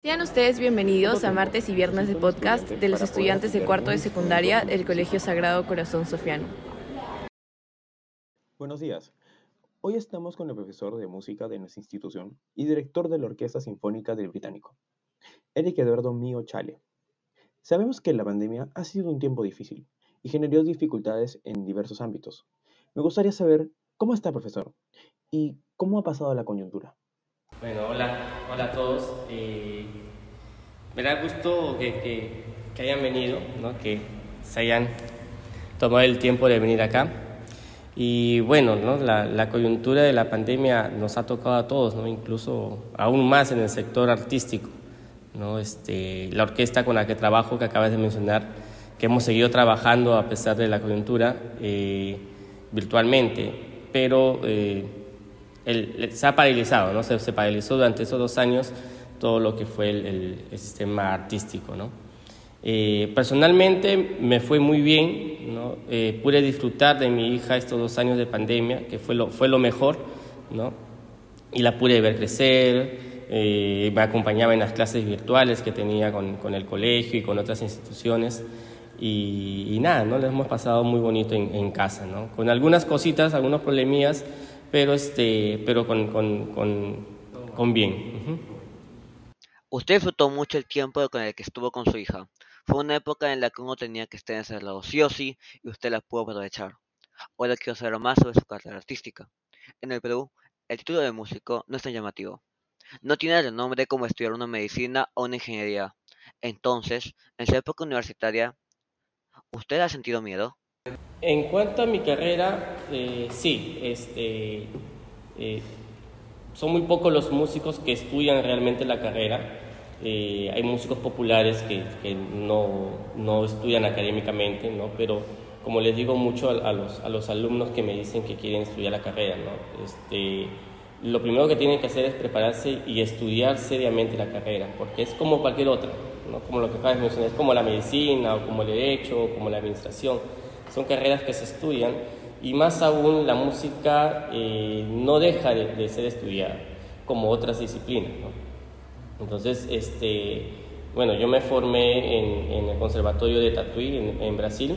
Sean ustedes bienvenidos a martes y viernes de podcast de los estudiantes de cuarto de secundaria del Colegio Sagrado Corazón Sofiano. Buenos días. Hoy estamos con el profesor de música de nuestra institución y director de la Orquesta Sinfónica del Británico, Eric Eduardo Mío Chale. Sabemos que la pandemia ha sido un tiempo difícil y generó dificultades en diversos ámbitos. Me gustaría saber cómo está, profesor, y cómo ha pasado la coyuntura. Bueno, hola, hola a todos. Eh, me da gusto que, que, hayan venido, ¿no? que se hayan tomado el tiempo de venir acá. Y bueno, ¿no? la, la, coyuntura de la pandemia nos ha tocado a todos, ¿no? incluso aún más en el sector artístico. ¿no? Este, la orquesta con la que trabajo, que acabas de mencionar, que hemos seguido trabajando a pesar de la coyuntura eh, virtualmente, pero eh, se ha paralizado, ¿no? Se, paralizó durante esos dos años todo lo que fue el, sistema artístico, ¿no? Eh, personalmente me fue muy bien, ¿no? Eh, pude disfrutar de mi hija estos dos años de pandemia, que fue lo, fue lo mejor, ¿no? Y la pude ver crecer, eh, me acompañaba en las clases virtuales que tenía con, con el colegio y con otras instituciones. Y, nada, ¿no? Les hemos pasado muy bonito en, en casa, ¿no? Con algunas cositas, algunos problemillas, pero, este, pero con, con, con, con bien. Usted disfrutó mucho el tiempo con el que estuvo con su hija. Fue una época en la que uno tenía que estar encerrado sí o sí y usted la pudo aprovechar. Ahora quiero saber más sobre su carrera artística. En el Perú, el título de músico no es tan llamativo. No tiene renombre como estudiar una medicina o una ingeniería. Entonces, en su época universitaria, ¿usted ha sentido miedo? En cuanto a mi carrera, eh, sí, este, eh, son muy pocos los músicos que estudian realmente la carrera. Eh, hay músicos populares que, no, no, estudian académicamente, ¿no? pero como les digo mucho a, los, a, los, alumnos que me dicen que quieren estudiar la carrera, ¿no? este, lo primero que tienen que hacer es prepararse y estudiar seriamente la carrera, porque es como cualquier otra, ¿no? como lo que acabas de mencionar, es como la medicina, o como el derecho, o como la administración son carreras que se estudian y más aún la música eh, no deja de, ser estudiada como otras disciplinas. Entonces, este, bueno, yo me formé en, el Conservatorio de Tatuí en, Brasil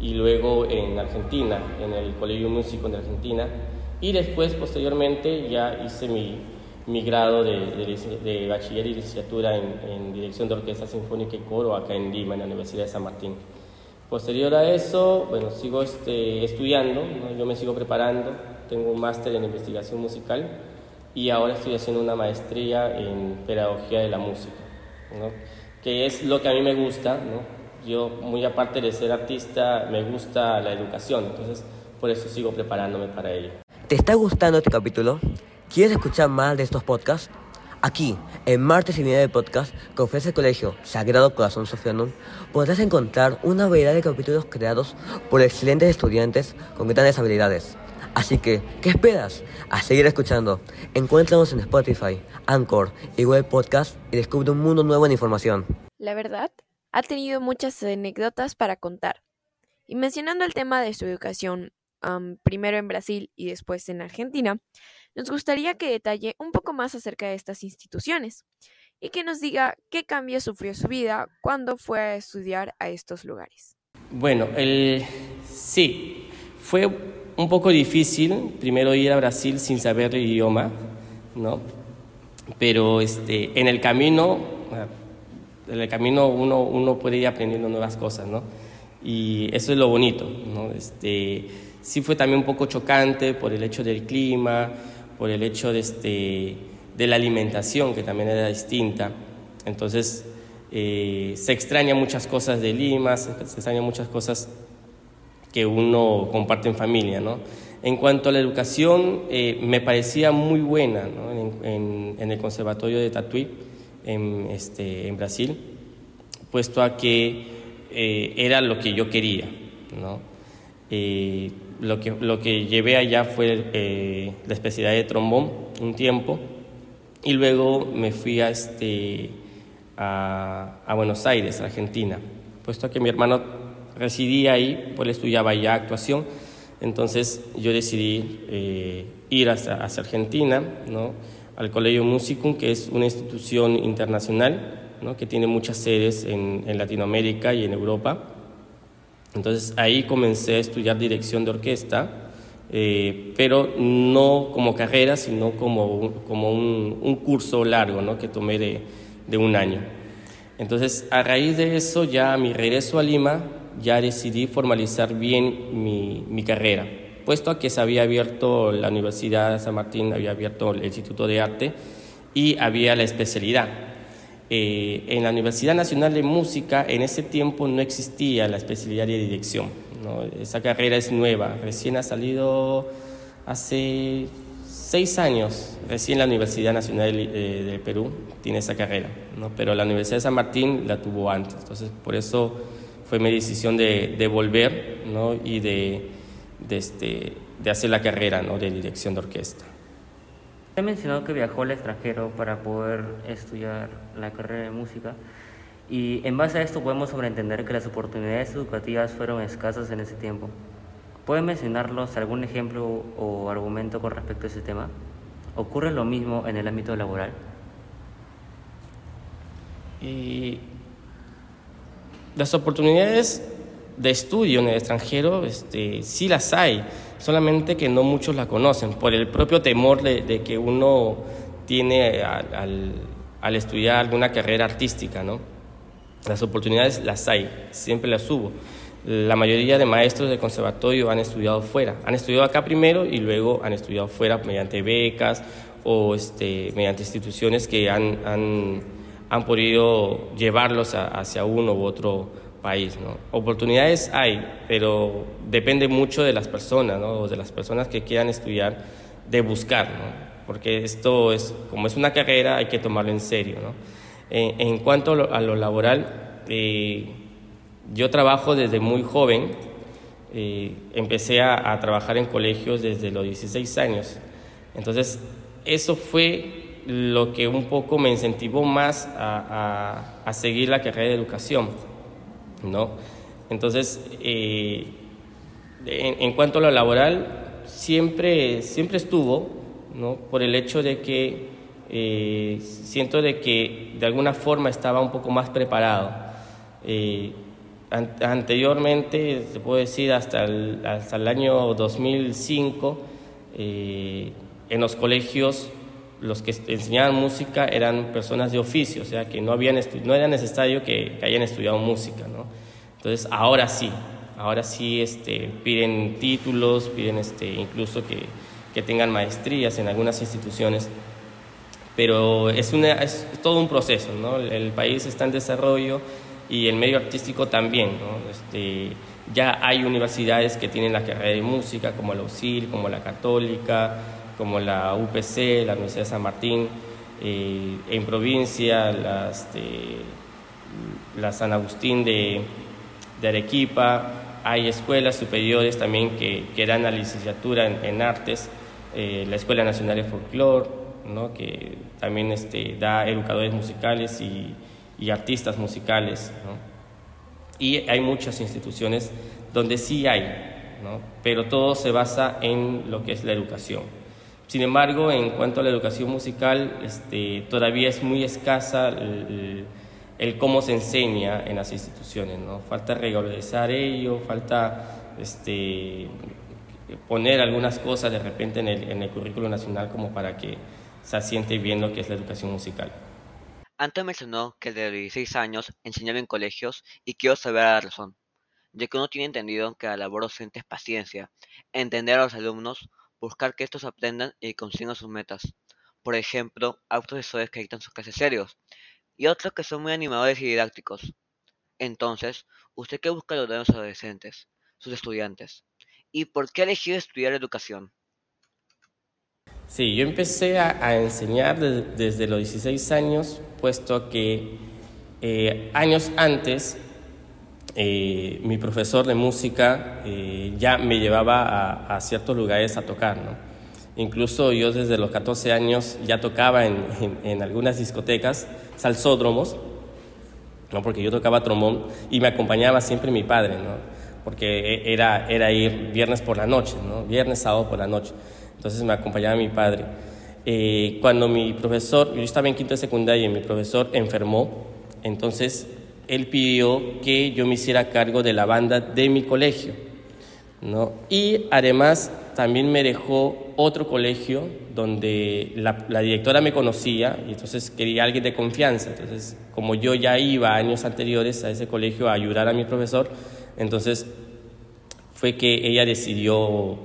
y luego en Argentina, en el Colegio Músico de Argentina y después, posteriormente, ya hice mi, mi grado de, de, bachiller y licenciatura en, en Dirección de Orquesta Sinfónica y Coro acá en Lima, en la Universidad de San Martín. Posterior a eso, bueno, sigo este, estudiando, yo me sigo preparando, tengo un máster en investigación musical y ahora estoy haciendo una maestría en pedagogía de la música, que es lo que a mí me gusta. ¿no? Yo, muy aparte de ser artista, me gusta la educación, entonces por eso sigo preparándome para ello. ¿Te está gustando este capítulo? ¿Quieres escuchar más de estos podcasts? Aquí, en Martes y Media de Podcast, que ofrece el Colegio Sagrado Corazón Sofiano, podrás encontrar una variedad de capítulos creados por excelentes estudiantes con grandes habilidades. Así que, ¿qué esperas? A seguir escuchando. Encuéntranos en Spotify, Anchor y Web Podcast y descubre un mundo nuevo en información. La verdad, ha tenido muchas anécdotas para contar. Y mencionando el tema de su educación, primero en Brasil y después en Argentina, nos gustaría que detalle un poco más acerca de estas instituciones y que nos diga qué cambio sufrió su vida cuando fue a estudiar a estos lugares. Bueno, el... sí, fue un poco difícil primero ir a Brasil sin saber el idioma, ¿no? Pero este, en el camino, en el camino uno, uno puede ir aprendiendo nuevas cosas, ¿no? Y eso es lo bonito, ¿no? Este, sí fue también un poco chocante por el hecho del clima, por el hecho de, este, de la alimentación, que también era distinta. Entonces, eh, se extraña muchas cosas de Lima, se, extraña muchas cosas que uno comparte en familia. ¿no? En cuanto a la educación, eh, me parecía muy buena en, el Conservatorio de Tatuí, en, este, en Brasil, puesto a que eh, era lo que yo quería. ¿no? Lo, que, lo que llevé allá fue eh, la especialidad de trombón un tiempo y luego me fui a, este, a, a Buenos Aires, Argentina, puesto que mi hermano residía ahí, pues él estudiaba ya actuación, entonces yo decidí eh, ir hacia, Argentina, ¿no? al Colegio Musicum, que es una institución internacional que tiene muchas sedes en, Latinoamérica y en Europa. Entonces ahí comencé a estudiar dirección de orquesta, eh, pero no como carrera, sino como, como un, curso largo ¿no? que tomé de, de, un año. Entonces a raíz de eso, ya a mi regreso a Lima, ya decidí formalizar bien mi, mi carrera, puesto a que se había abierto la Universidad de San Martín, había abierto el Instituto de Arte y había la especialidad. Eh, en la Universidad Nacional de Música en ese tiempo no existía la especialidad de dirección. Esa carrera es nueva, recién ha salido hace seis años, recién la Universidad Nacional de, de Perú tiene esa carrera, pero la Universidad de San Martín la tuvo antes. Entonces, por eso fue mi decisión de, volver y de, de, este, de hacer la carrera de dirección de orquesta. He mencionado que viajó al extranjero para poder estudiar la carrera de música y en base a esto podemos sobreentender que las oportunidades educativas fueron escasas en ese tiempo. ¿Pueden mencionarnos algún ejemplo o argumento con respecto a ese tema? ¿Ocurre lo mismo en el ámbito laboral? Y las oportunidades de estudio en el extranjero este, sí las hay solamente que no muchos la conocen, por el propio temor de, que uno tiene al, al, estudiar alguna carrera artística, ¿no? Las oportunidades las hay, siempre las hubo. La mayoría de maestros de conservatorio han estudiado fuera, han estudiado acá primero y luego han estudiado fuera mediante becas o este, mediante instituciones que han, han, han podido llevarlos hacia uno u otro país. ¿no? Oportunidades hay, pero depende mucho de las personas, ¿no? de las personas que quieran estudiar, de buscar, porque esto es, como es una carrera, hay que tomarlo en serio. ¿no? En, cuanto a lo, laboral, eh, yo trabajo desde muy joven, eh, empecé a, trabajar en colegios desde los 16 años, entonces eso fue lo que un poco me incentivó más a seguir la carrera de educación ¿no? Entonces, eh, en, cuanto a lo laboral, siempre, siempre estuvo, ¿no? Por el hecho de que eh, siento de que de alguna forma estaba un poco más preparado. Eh, anteriormente, se puede decir hasta el, hasta el año 2005, en los colegios los que enseñaban música eran personas de oficio, o sea que no, habían no era necesario que, hayan estudiado música. ¿no? Entonces ahora sí, ahora sí este, piden títulos, piden este, incluso que, que tengan maestrías en algunas instituciones, pero es, una, es todo un proceso, ¿no? el país está en desarrollo y el medio artístico también. ¿no? Este, ya hay universidades que tienen la carrera de música, como la UCIL, como la Católica, como la UPC, la Universidad de San Martín, eh, en provincia, la San Agustín de, Arequipa, hay escuelas superiores también que, dan la licenciatura en, artes, eh, la Escuela Nacional de Folclore, ¿no? que también este, da educadores musicales y, artistas musicales. Y hay muchas instituciones donde sí hay, pero todo se basa en lo que es la educación. Sin embargo, en cuanto a la educación musical, este, todavía es muy escasa el, cómo se enseña en las instituciones. ¿no? Falta regularizar ello, falta este, poner algunas cosas de repente en el, en el currículo nacional como para que se asiente bien lo que es la educación musical. Antes mencionó que de 16 años enseñaba en colegios y quiero saber la razón, ya que uno tiene entendido que la labor docente es paciencia, entender a los alumnos, buscar que estos aprendan y consigan sus metas. Por ejemplo, hay profesores que dictan sus clases serios y otros que son muy animadores y didácticos. Entonces, ¿usted qué busca lograr los adolescentes, sus estudiantes? ¿Y por qué ha elegido estudiar educación? Sí, yo empecé a, enseñar desde los 16 años, puesto que eh, años antes eh, mi profesor de música eh, ya me llevaba a, ciertos lugares a tocar, ¿no? Incluso yo desde los 14 años ya tocaba en, en, algunas discotecas, salsódromos, ¿no? porque yo tocaba trombón y me acompañaba siempre mi padre, ¿no? porque e, era, era ir viernes por la noche, ¿no? viernes, sábado por la noche. Entonces me acompañaba mi padre. eh, cuando mi profesor, yo estaba en quinto de secundaria y mi profesor enfermó, entonces él pidió que yo me hiciera cargo de la banda de mi colegio. ¿no? Y además también me dejó otro colegio donde la, directora me conocía y entonces quería alguien de confianza. Entonces, como yo ya iba años anteriores a ese colegio a ayudar a mi profesor, entonces fue que ella decidió,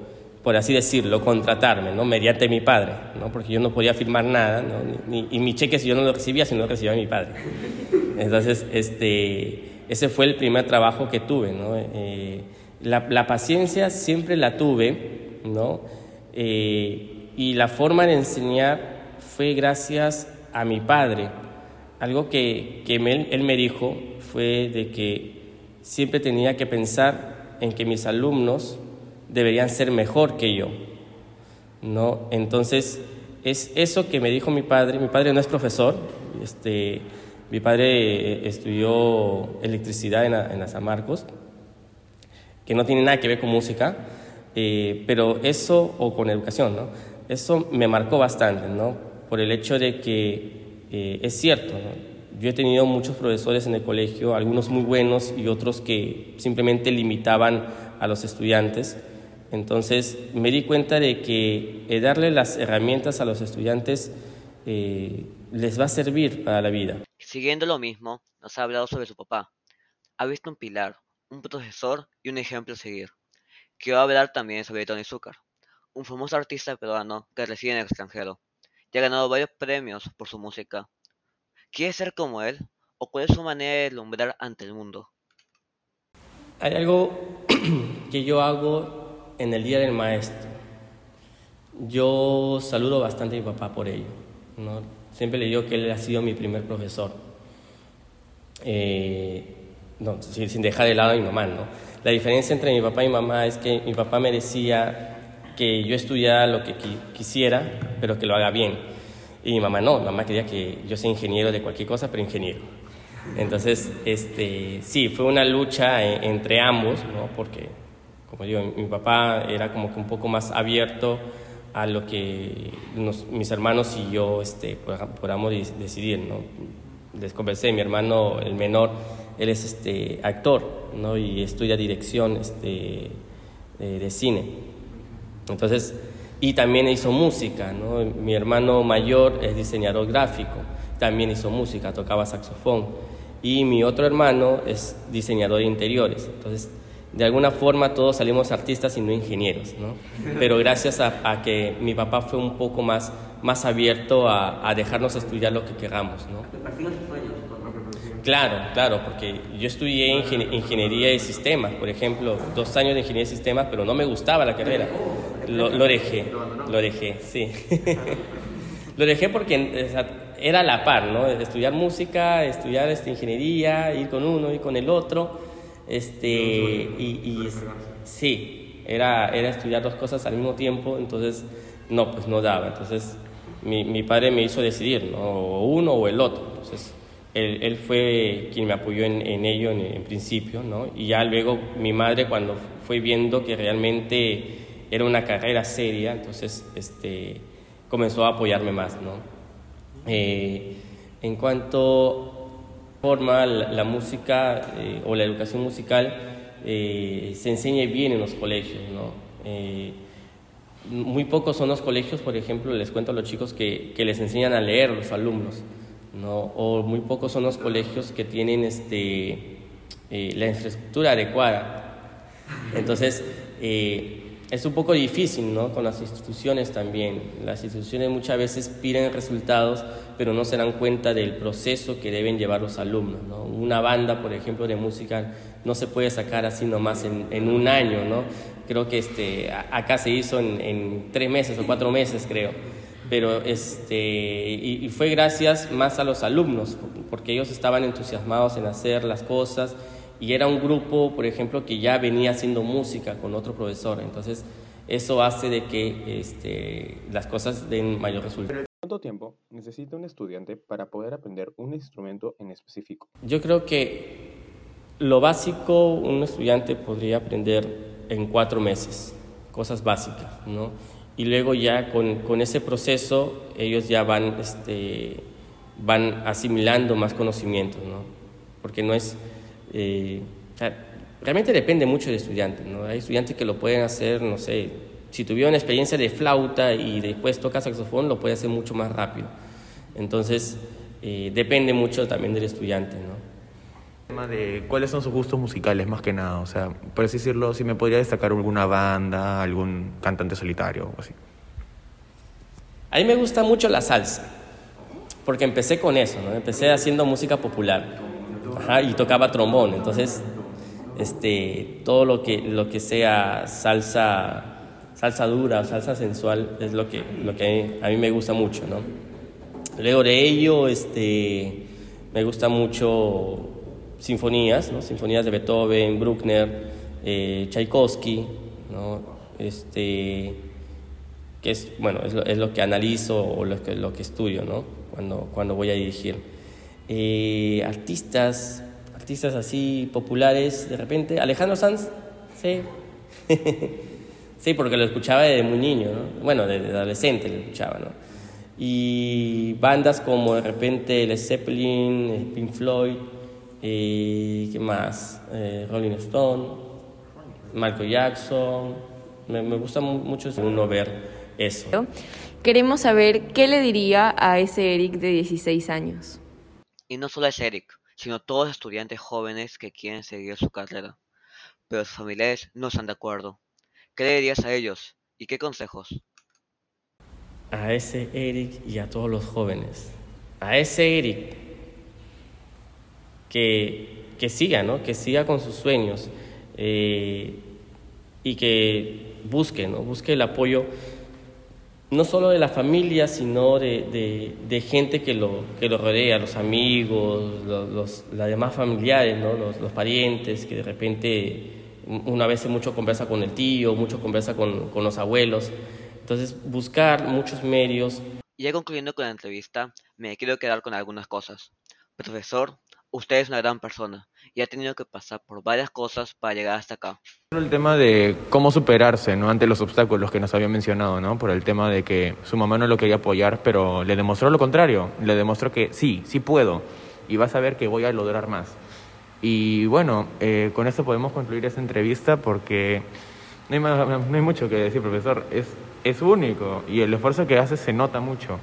por así decirlo, contratarme, ¿no? Mediante mi padre, ¿no? Porque yo no podía firmar nada, ¿no? Ni, y mi cheque si yo no lo recibía, si no lo recibía mi padre. Entonces, este, ese fue el primer trabajo que tuve, ¿no? Eh, la, la, paciencia siempre la tuve, ¿no? Eh, y la forma de enseñar fue gracias a mi padre. Algo que, que él, él me dijo fue de que siempre tenía que pensar en que mis alumnos deberían ser mejor que yo, ¿no? Entonces, es eso que me dijo mi padre. Mi padre no es profesor, este, mi padre estudió electricidad en, en San Marcos, que no tiene nada que ver con música, eh, pero eso, o con educación, ¿no? Eso me marcó bastante, ¿no? Por el hecho de que eh, es cierto. Yo he tenido muchos profesores en el colegio, algunos muy buenos y otros que simplemente limitaban a los estudiantes. Entonces me di cuenta de que eh, darle las herramientas a los estudiantes eh, les va a servir para la vida. Siguiendo lo mismo, nos ha hablado sobre su papá. Ha visto un pilar, un profesor y un ejemplo a seguir. Quiero hablar también sobre Tony Zucker, un famoso artista peruano que reside en el extranjero y ha ganado varios premios por su música. ¿Quiere ser como él o cuál es su manera de deslumbrar ante el mundo? Hay algo que yo hago en el Día del Maestro. Yo saludo bastante a mi papá por ello. ¿no? Siempre le digo que él ha sido mi primer profesor. Eh, no, sin, dejar de lado a mi mamá, ¿no? La diferencia entre mi papá y mi mamá es que mi papá me decía que yo estudiara lo que qui quisiera, pero que lo haga bien. Y mi mamá no, mi mamá quería que yo sea ingeniero de cualquier cosa, pero ingeniero. Entonces, este, sí, fue una lucha en, entre ambos, ¿no? Porque, como digo, mi, papá era como que un poco más abierto a lo que nos, mis hermanos y yo este, podamos decidir, ¿no? Les conversé, mi hermano, el menor, él es este, actor ¿no? y estudia dirección este, de, de, cine. Entonces, y también hizo música. ¿no? Mi hermano mayor es diseñador gráfico, también hizo música, tocaba saxofón. Y mi otro hermano es diseñador de interiores. Entonces, de alguna forma todos salimos artistas y no ingenieros, ¿no? Pero gracias a, a que mi papá fue un poco más, más abierto a, a dejarnos estudiar lo que queramos, ¿no? Claro, claro, porque yo estudié ingen ingeniería de sistemas, por ejemplo, dos años de ingeniería de sistemas, pero no me gustaba la carrera. Lo, lo dejé, lo dejé, sí. lo dejé porque era a la par, ¿no? Estudiar música, estudiar este, ingeniería, ir con uno, ir con el otro, este, y, y sí, era, era estudiar dos cosas al mismo tiempo, entonces, no, pues no daba. Entonces, mi, mi padre me hizo decidir, ¿no? O uno o el otro. Entonces, él, él, fue quien me apoyó en, en ello en, en, principio, ¿no? Y ya luego mi madre cuando fue viendo que realmente era una carrera seria, entonces este, comenzó a apoyarme más, ¿no? Eh, en cuanto forma la, música eh, o la educación musical eh, se enseña bien en los colegios, ¿no? Eh, muy pocos son los colegios, por ejemplo, les cuento a los chicos que, que les enseñan a leer los alumnos. ¿no? o muy pocos son los colegios que tienen este, la infraestructura adecuada. Entonces, es un poco difícil ¿no? con las instituciones también. Las instituciones muchas veces piden resultados, pero no se dan cuenta del proceso que deben llevar los alumnos. ¿no? Una banda, por ejemplo, de música no se puede sacar así nomás en, en un año. ¿no? Creo que este, acá se hizo en, en tres meses o cuatro meses, creo pero este, y, y, fue gracias más a los alumnos, porque ellos estaban entusiasmados en hacer las cosas y era un grupo, por ejemplo, que ya venía haciendo música con otro profesor, entonces eso hace de que este, las cosas den mayor resultado. ¿Cuánto tiempo necesita un estudiante para poder aprender un instrumento en específico? Yo creo que lo básico un estudiante podría aprender en cuatro meses, cosas básicas, ¿no? y luego ya con, con ese proceso ellos ya van, este, van asimilando más conocimientos, ¿no? Porque no es... Eh, realmente depende mucho del estudiante, ¿no? Hay estudiantes que lo pueden hacer, no sé, si tuvieron experiencia de flauta y después toca saxofón, lo puede hacer mucho más rápido. Entonces, eh, depende mucho también del estudiante, ¿no? de cuáles son sus gustos musicales más que nada, o sea, por así decirlo, si me podría destacar alguna banda, algún cantante solitario o así. A mí me gusta mucho la salsa, porque empecé con eso, ¿no? Empecé haciendo música popular y tocaba trombón, entonces este, todo lo que, lo que sea salsa, salsa dura salsa sensual es lo que, lo que a mí me gusta mucho, ¿no? Luego de ello, este, me gusta mucho sinfonías, ¿no? sinfonías de Beethoven, Bruckner, eh, Tchaikovsky, ¿no? este, que es, bueno, es lo, es lo, que analizo o lo que, lo que estudio ¿no? cuando, cuando voy a dirigir. Eh, artistas, artistas así populares, de repente, Alejandro Sanz, sí, sí, porque lo escuchaba desde muy niño, ¿no? bueno, desde adolescente lo escuchaba, ¿no? Y bandas como de repente Led Zeppelin, Pink Floyd, y ¿qué más? Eh, Rolling Stone, Michael Jackson. Me, me gusta mucho uno ver eso. Queremos saber qué le diría a ese Eric de 16 años. Y no solo a ese Eric, sino todos los estudiantes jóvenes que quieren seguir su carrera, pero sus familiares no están de acuerdo. ¿Qué le dirías a ellos y qué consejos? A ese Eric y a todos los jóvenes. A ese Eric que, siga, ¿no? que siga con sus sueños eh, y que busque, ¿no? busque el apoyo no solo de la familia, sino de, de, gente que lo, que lo rodea, los amigos, los, los demás familiares, ¿no? los, los, parientes, que de repente una vez mucho conversa con el tío, mucho conversa con, con los abuelos. Entonces, buscar muchos medios. Ya concluyendo con la entrevista, me quiero quedar con algunas cosas. Profesor, usted es una gran persona y ha tenido que pasar por varias cosas para llegar hasta acá. El tema de cómo superarse ¿no? ante los obstáculos que nos había mencionado, ¿no? por el tema de que su mamá no lo quería apoyar, pero le demostró lo contrario, le demostró que sí, sí puedo y vas a ver que voy a lograr más. Y bueno, eh, con esto podemos concluir esta entrevista porque no hay, no hay mucho que decir, profesor, es, es único y el esfuerzo que hace se nota mucho.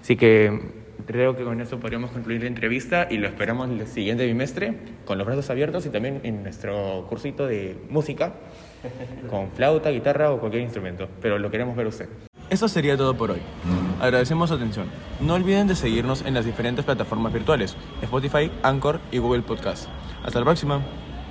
Así que creo que con eso podríamos concluir la entrevista y lo esperamos el siguiente bimestre con los brazos abiertos y también en nuestro cursito de música con flauta, guitarra o cualquier instrumento. Pero lo queremos ver usted. Eso sería todo por hoy. Agradecemos su atención. No olviden de seguirnos en las diferentes plataformas virtuales, Spotify, Anchor y Google Podcast. Hasta la próxima.